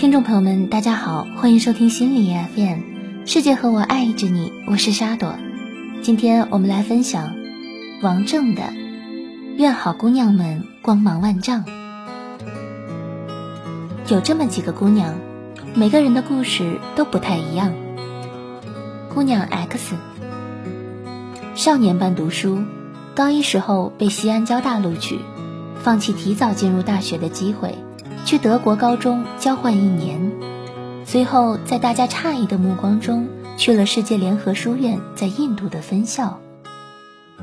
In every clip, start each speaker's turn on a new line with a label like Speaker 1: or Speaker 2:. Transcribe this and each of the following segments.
Speaker 1: 听众朋友们，大家好，欢迎收听心理 FM，世界和我爱着你，我是沙朵。今天我们来分享王正的《愿好姑娘们光芒万丈》。有这么几个姑娘，每个人的故事都不太一样。姑娘 X，少年班读书，高一时候被西安交大录取，放弃提早进入大学的机会。去德国高中交换一年，随后在大家诧异的目光中，去了世界联合书院在印度的分校，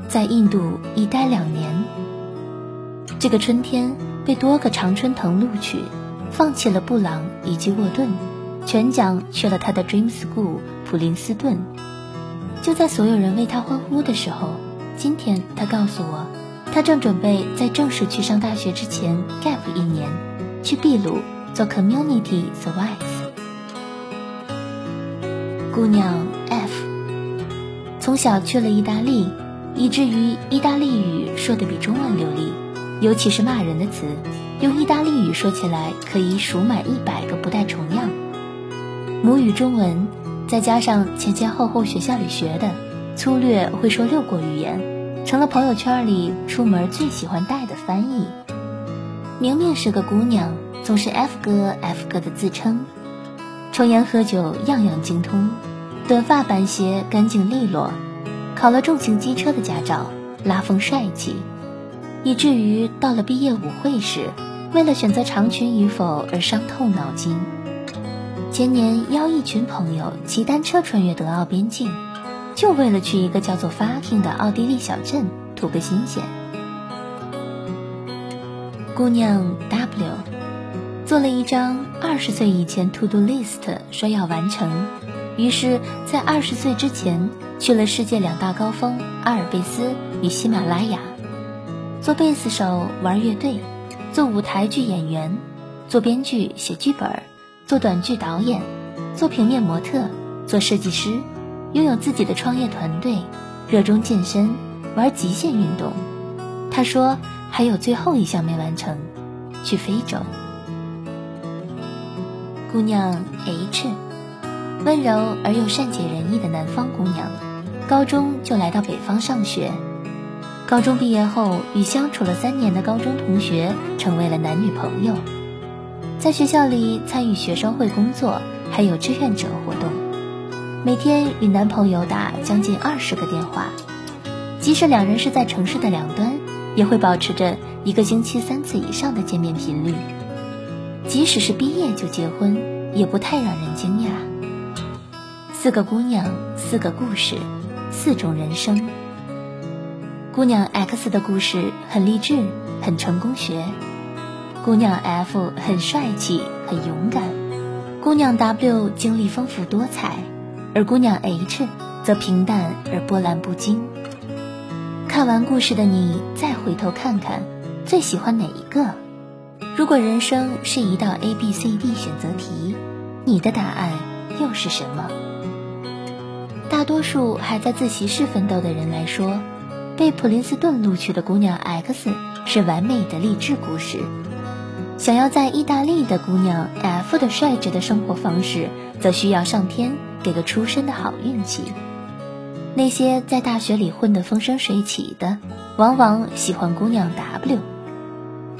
Speaker 1: 在印度一待两年。这个春天被多个常春藤录取，放弃了布朗以及沃顿，全奖去了他的 Dream School 普林斯顿。就在所有人为他欢呼的时候，今天他告诉我，他正准备在正式去上大学之前 gap 一年。去秘鲁做 community service。姑娘 F 从小去了意大利，以至于意大利语说的比中文流利，尤其是骂人的词，用意大利语说起来可以数满一百个不带重样。母语中文，再加上前前后后学校里学的，粗略会说六国语言，成了朋友圈里出门最喜欢带的翻译。明明是个姑娘，总是 F 哥 F 哥的自称，抽烟喝酒样样精通，短发板鞋干净利落，考了重型机车的驾照，拉风帅气，以至于到了毕业舞会时，为了选择长裙与否而伤透脑筋。前年邀一群朋友骑单车穿越德奥边境，就为了去一个叫做 Fucking 的奥地利小镇图个新鲜。姑娘 W 做了一张二十岁以前 To Do List，说要完成，于是，在二十岁之前去了世界两大高峰阿尔卑斯与喜马拉雅，做贝斯手，玩乐队，做舞台剧演员，做编剧写剧本，做短剧导演，做平面模特，做设计师，拥有自己的创业团队，热衷健身，玩极限运动。他说。还有最后一项没完成，去非洲。姑娘 H，温柔而又善解人意的南方姑娘，高中就来到北方上学。高中毕业后，与相处了三年的高中同学成为了男女朋友，在学校里参与学生会工作，还有志愿者活动，每天与男朋友打将近二十个电话，即使两人是在城市的两端。也会保持着一个星期三次以上的见面频率，即使是毕业就结婚，也不太让人惊讶。四个姑娘，四个故事，四种人生。姑娘 X 的故事很励志，很成功学；姑娘 F 很帅气，很勇敢；姑娘 W 经历丰富多彩，而姑娘 H 则平淡而波澜不惊。看完故事的你，再回头看看，最喜欢哪一个？如果人生是一道 A B C D 选择题，你的答案又是什么？大多数还在自习室奋斗的人来说，被普林斯顿录取的姑娘 X 是完美的励志故事；想要在意大利的姑娘 F 的率直的生活方式，则需要上天给个出身的好运气。那些在大学里混得风生水起的，往往喜欢姑娘 W，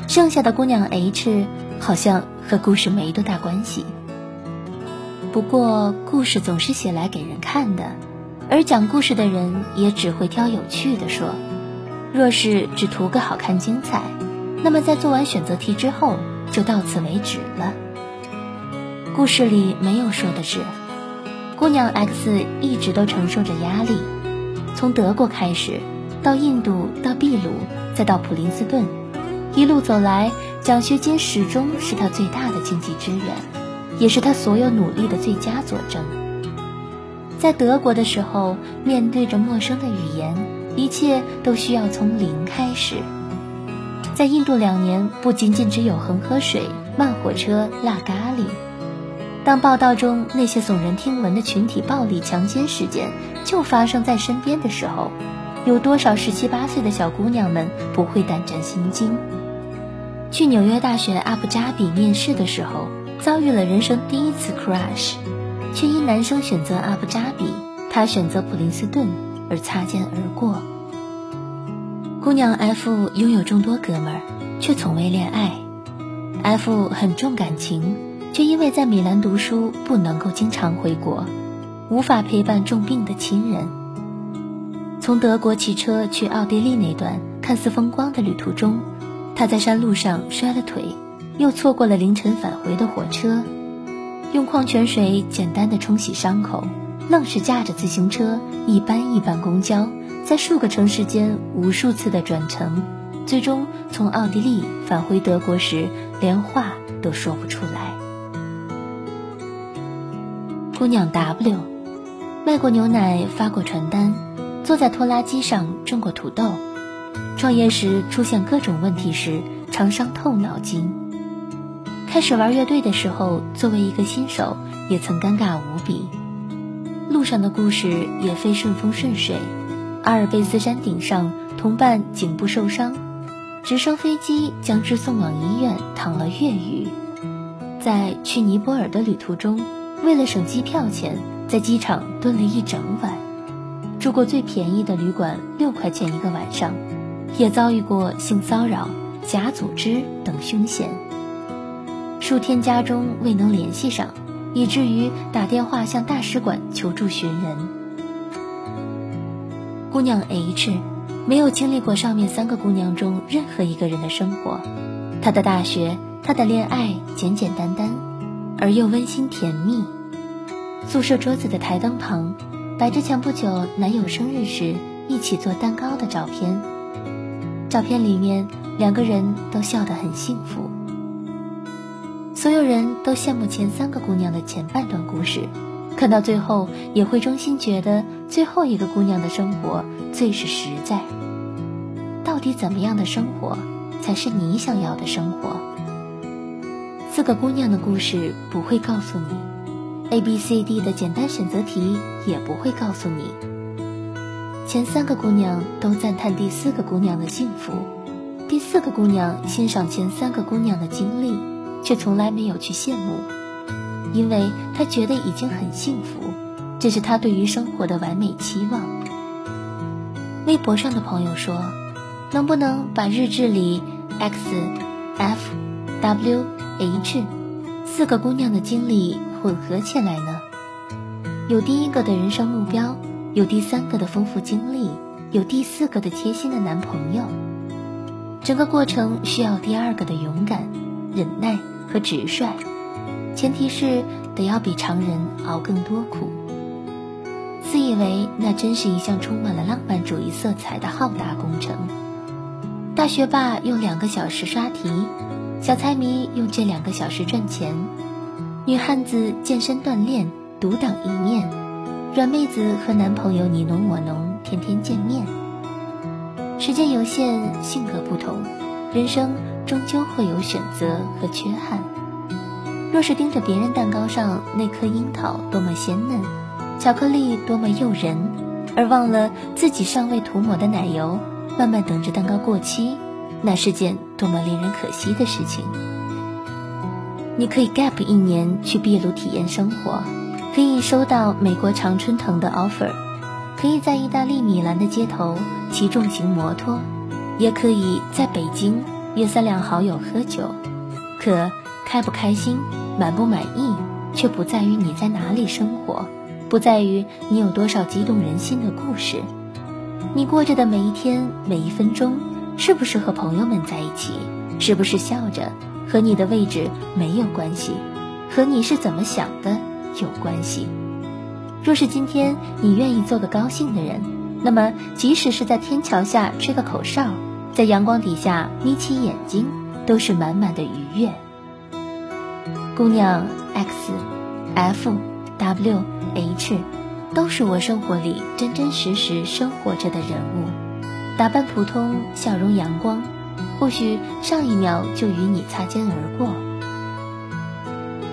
Speaker 1: 剩下的姑娘 H 好像和故事没多大关系。不过故事总是写来给人看的，而讲故事的人也只会挑有趣的说。若是只图个好看精彩，那么在做完选择题之后就到此为止了。故事里没有说的是。姑娘 X 一直都承受着压力，从德国开始，到印度，到秘鲁，再到普林斯顿，一路走来，奖学金始终是他最大的经济支援，也是他所有努力的最佳佐证。在德国的时候，面对着陌生的语言，一切都需要从零开始。在印度两年，不仅仅只有恒河水、慢火车、辣咖喱。当报道中那些耸人听闻的群体暴力强奸事件就发生在身边的时候，有多少十七八岁的小姑娘们不会胆战心惊？去纽约大学阿布扎比面试的时候，遭遇了人生第一次 crush，却因男生选择阿布扎比，她选择普林斯顿而擦肩而过。姑娘 F 拥有众多哥们儿，却从未恋爱。F 很重感情，却因为在米兰读书不能够经常回国，无法陪伴重病的亲人。从德国骑车去奥地利那段看似风光的旅途中，他在山路上摔了腿，又错过了凌晨返回的火车。用矿泉水简单的冲洗伤口，愣是驾着自行车一班一班公交，在数个城市间无数次的转乘，最终从奥地利返回德国时，连话都说不出来。姑娘 W，卖过牛奶，发过传单，坐在拖拉机上种过土豆。创业时出现各种问题时，常伤透脑筋。开始玩乐队的时候，作为一个新手，也曾尴尬无比。路上的故事也非顺风顺水。阿尔卑斯山顶上，同伴颈部受伤，直升飞机将之送往医院，躺了月余。在去尼泊尔的旅途中，为了省机票钱，在机场蹲了一整晚，住过最便宜的旅馆，六块钱一个晚上。也遭遇过性骚扰、假组织等凶险，数天家中未能联系上，以至于打电话向大使馆求助寻人。姑娘 H 没有经历过上面三个姑娘中任何一个人的生活，她的大学、她的恋爱简简单单，而又温馨甜蜜。宿舍桌子的台灯旁，摆着前不久男友生日时一起做蛋糕的照片。照片里面，两个人都笑得很幸福。所有人都羡慕前三个姑娘的前半段故事，看到最后也会衷心觉得最后一个姑娘的生活最是实在。到底怎么样的生活才是你想要的生活？四个姑娘的故事不会告诉你，A、B、C、D 的简单选择题也不会告诉你。前三个姑娘都赞叹第四个姑娘的幸福，第四个姑娘欣赏前三个姑娘的经历，却从来没有去羡慕，因为她觉得已经很幸福，这是她对于生活的完美期望。微博上的朋友说：“能不能把日志里 X、F、W、H 四个姑娘的经历混合起来呢？有第一个的人生目标。”有第三个的丰富经历，有第四个的贴心的男朋友，整个过程需要第二个的勇敢、忍耐和直率，前提是得要比常人熬更多苦。自以为那真是一项充满了浪漫主义色彩的浩大工程。大学霸用两个小时刷题，小财迷用这两个小时赚钱，女汉子健身锻炼，独当一面。软妹子和男朋友你侬我侬，天天见面。时间有限，性格不同，人生终究会有选择和缺憾。若是盯着别人蛋糕上那颗樱桃多么鲜嫩，巧克力多么诱人，而忘了自己尚未涂抹的奶油，慢慢等着蛋糕过期，那是件多么令人可惜的事情。你可以 gap 一年去秘鲁体验生活。可以收到美国常春藤的 offer，可以在意大利米兰的街头骑重型摩托，也可以在北京约三两好友喝酒。可开不开心、满不满意，却不在于你在哪里生活，不在于你有多少激动人心的故事。你过着的每一天、每一分钟，是不是和朋友们在一起？是不是笑着？和你的位置没有关系，和你是怎么想的。有关系。若是今天你愿意做个高兴的人，那么即使是在天桥下吹个口哨，在阳光底下眯起眼睛，都是满满的愉悦。姑娘 X、F、W、H，都是我生活里真真实实生活着的人物，打扮普通，笑容阳光，或许上一秒就与你擦肩而过。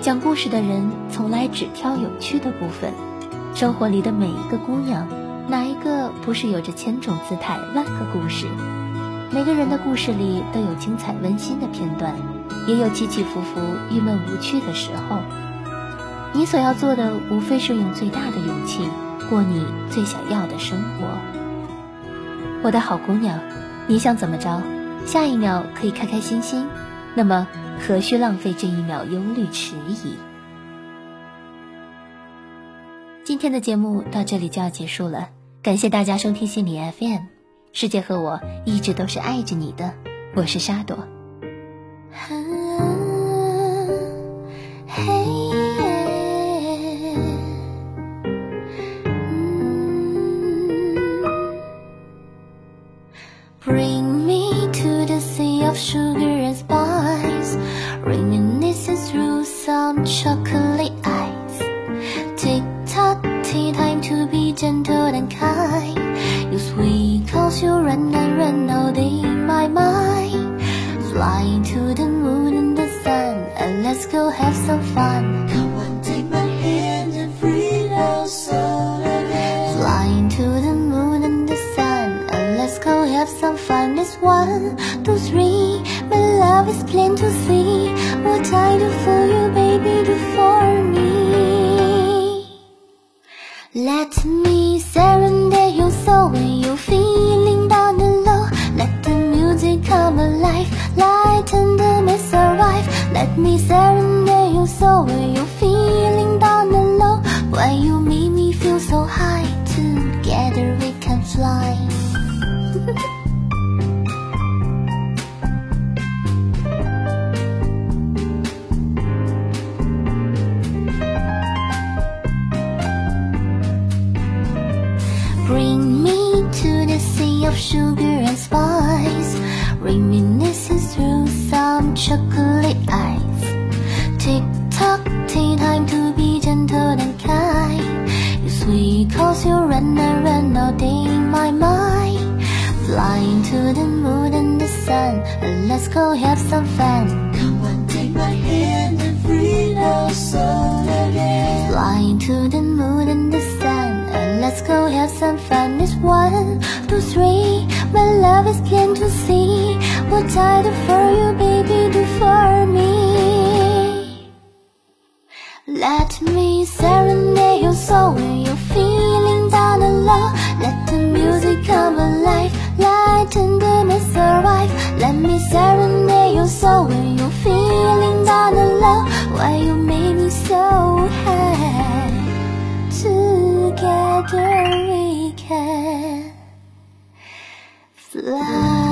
Speaker 1: 讲故事的人从来只挑有趣的部分。生活里的每一个姑娘，哪一个不是有着千种姿态、万个故事？每个人的故事里都有精彩温馨的片段。也有起起伏伏、郁闷无趣的时候。你所要做的，无非是用最大的勇气过你最想要的生活。我的好姑娘，你想怎么着？下一秒可以开开心心，那么何须浪费这一秒忧虑迟疑？今天的节目到这里就要结束了，感谢大家收听心理 FM，世界和我一直都是爱着你的，我是沙朵。
Speaker 2: me the moon and the sun. And let's go have some
Speaker 1: fun It's one, two, three. My love is plain to see. What I do for
Speaker 2: you, baby, do for me. Let me serenade your soul When you're feeling down and low. Let the music come alive. Lighten the mess arrive. Let me serenade your soul Reminiscing through some chocolate eyes Tick tock, tea time to be gentle and kind. You sweet cause you run and run all day in my mind. Flying to the moon and the sun, and let's go have some fun.
Speaker 3: Come on, take my hand and free our soul again.
Speaker 2: Flying to the moon and the sun, and let's go have some fun. It's one, two, three. My love is plain to see. What I do for you, baby, do for me. Let me serenade your soul when you're feeling down and low. Let the music come alive, lighten the mess arrive. Let me serenade your soul when you're feeling down and low. Why you made me so high? Together we can fly.